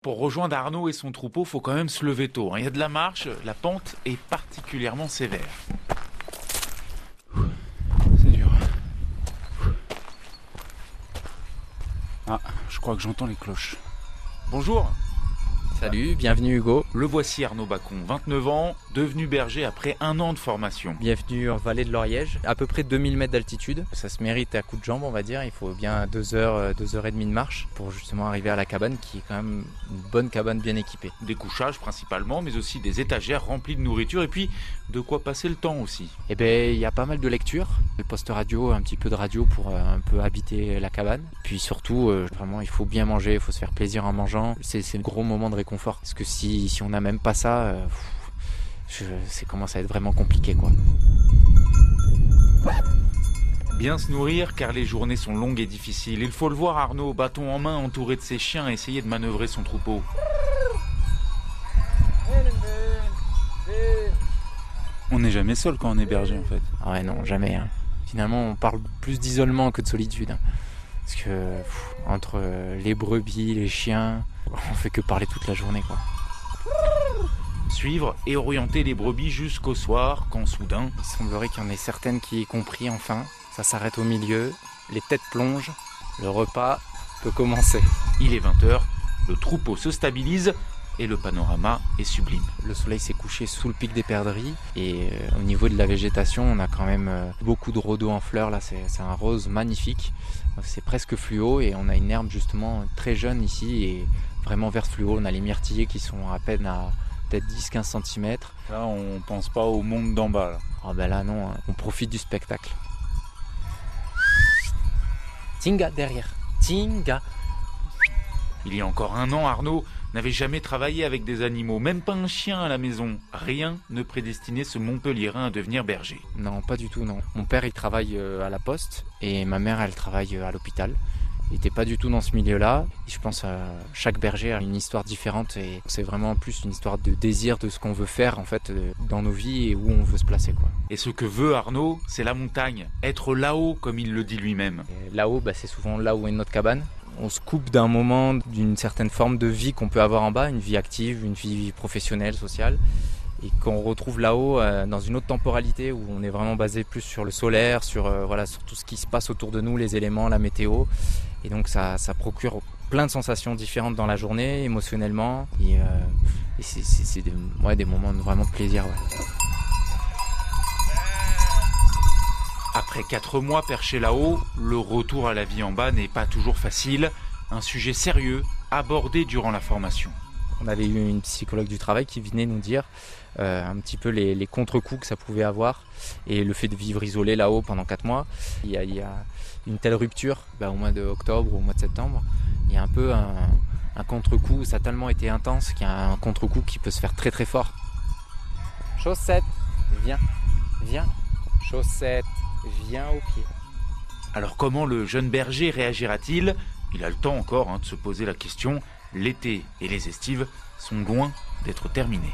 Pour rejoindre Arnaud et son troupeau, faut quand même se lever tôt. hein. Il y a de la marche, la pente est particulièrement sévère. C'est dur. Ah, je crois que j'entends les cloches. Bonjour, Salut, bienvenue Hugo. le voici Arnaud Bacon, 29 ans, devenu berger après un an de formation. Bienvenue en vallée de l'Oriège, à peu près 2000 mètres d'altitude. Ça se mérite à coups de jambes, on va dire. Il faut bien 2 heures, euh, deux heures et demie de marche pour justement arriver à la cabane qui est quand même une bonne cabane bien équipée. Des couchages principalement, mais aussi des étagères remplies de nourriture et puis de quoi passer le temps aussi. Et ben, il y a pas mal de lectures, le poste radio, un petit peu de radio pour euh, un peu habiter la cabane. Puis surtout, euh, vraiment, il faut bien manger, il faut se faire plaisir en mangeant. C'est un gros moment de réconfort. Parce que si, si on n'a même pas ça, euh, je- c'est commence à être vraiment compliqué quoi. Bien se nourrir car les journées sont longues et difficiles. Il faut le voir Arnaud, bâton en main, entouré de ses chiens, essayer de manœuvrer son troupeau. On n'est jamais seul quand on est berger en fait. Ah ouais, non, jamais. hein. Finalement, on parle plus d'isolement que de solitude. hein. Parce que pff, entre les brebis, les chiens, on fait que parler toute la journée, quoi. Suivre et orienter les brebis jusqu'au soir quand soudain, Il semblerait qu'il y en ait certaines qui aient compris enfin. Ça s'arrête au milieu, les têtes plongent, le repas peut commencer. il est 20h, le troupeau se stabilise et le panorama est sublime. Le soleil s'est couché sous le pic des perdrix et euh, au niveau de la végétation, on a quand même euh, beaucoup de rhodos en fleurs. Là, c'est un rose magnifique. C'est presque fluo et on a une herbe justement très jeune ici et vraiment verte fluo. On a les myrtillers qui sont à peine à peut-être 10-15 cm. Là, on pense pas au monde d'en bas. là. Oh ben là non, hein, on profite du spectacle. Tinga derrière. Tinga. Il y a encore un an, Arnaud n'avait jamais travaillé avec des animaux, même pas un chien à la maison. Rien ne prédestinait ce Montpellierin à devenir berger. Non, pas du tout, non. Mon père, il travaille euh, à la poste et ma mère, elle travaille euh, à l'hôpital. Il n'était pas du tout dans ce milieu-là. Je pense à chaque berger a une histoire différente et c'est vraiment plus une histoire de désir de ce qu'on veut faire en fait euh, dans nos vies et où on veut se placer quoi. Et ce que veut Arnaud, c'est la montagne, être là-haut comme il le dit lui-même. Là-haut, bah, c'est souvent là où est notre cabane. On se coupe d'un moment, d'une certaine forme de vie qu'on peut avoir en bas, une vie active, une vie professionnelle, sociale, et qu'on retrouve là-haut euh, dans une autre temporalité où on est vraiment basé plus sur le solaire, sur, euh, voilà, sur tout ce qui se passe autour de nous, les éléments, la météo. Et donc ça, ça procure plein de sensations différentes dans la journée, émotionnellement. Et, euh, c'est- des, ouais, des moments de plaisir. Après quatre mois perchés là-haut, le retour à la vie en bas n'est pas toujours facile. Un sujet sérieux abordé durant la formation. On avait eu une psychologue du travail qui venait nous dire euh, un petit peu les, les contre-coups que ça pouvait avoir et le fait de vivre isolé là-haut pendant 4 mois. Il y a, il y a une telle rupture bah, au mois d'octobre ou au mois de septembre. Il y a un peu un, un contre-coup, ça a tellement été intense qu'il y a un contre-coup qui peut se faire très très fort. Chaussette, viens, viens. Chaussette, Alors comment le jeune berger réagira-t-il? Il a le temps encore hein, de se poser la question. L'été et les estives sont loin d'être terminés.